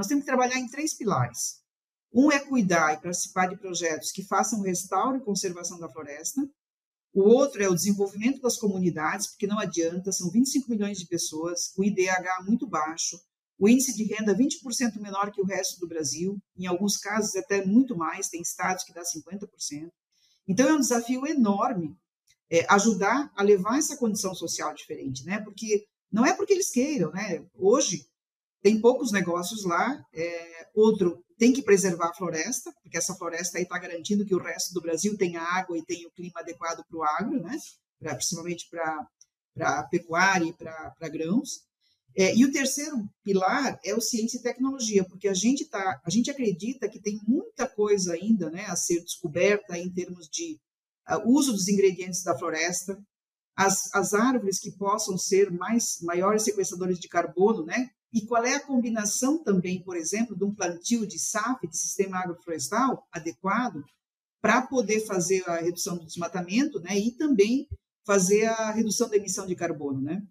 nós temos que trabalhar em três pilares. Um é cuidar e participar de projetos que façam restauro e conservação da floresta. O outro é o desenvolvimento das comunidades, porque não adianta, são 25 milhões de pessoas, com IDH muito baixo, o índice de renda 20% menor que o resto do Brasil, em alguns casos até muito mais, tem estados que dá 50%. Então é um desafio enorme é, ajudar a levar essa condição social diferente, né? Porque não é porque eles queiram, né? Hoje tem poucos negócios lá, é, outro tem que preservar a floresta, porque essa floresta aí está garantindo que o resto do Brasil tenha água e tenha o clima adequado para o agro, né? Pra, principalmente para pecuária e para grãos. É, e o terceiro pilar é o ciência e tecnologia, porque a gente tá, a gente acredita que tem muita coisa ainda, né, a ser descoberta em termos de uh, uso dos ingredientes da floresta, as, as árvores que possam ser mais maiores sequestradores de carbono, né? E qual é a combinação também, por exemplo, de um plantio de SAF, de sistema agroflorestal adequado, para poder fazer a redução do desmatamento, né? E também fazer a redução da emissão de carbono, né?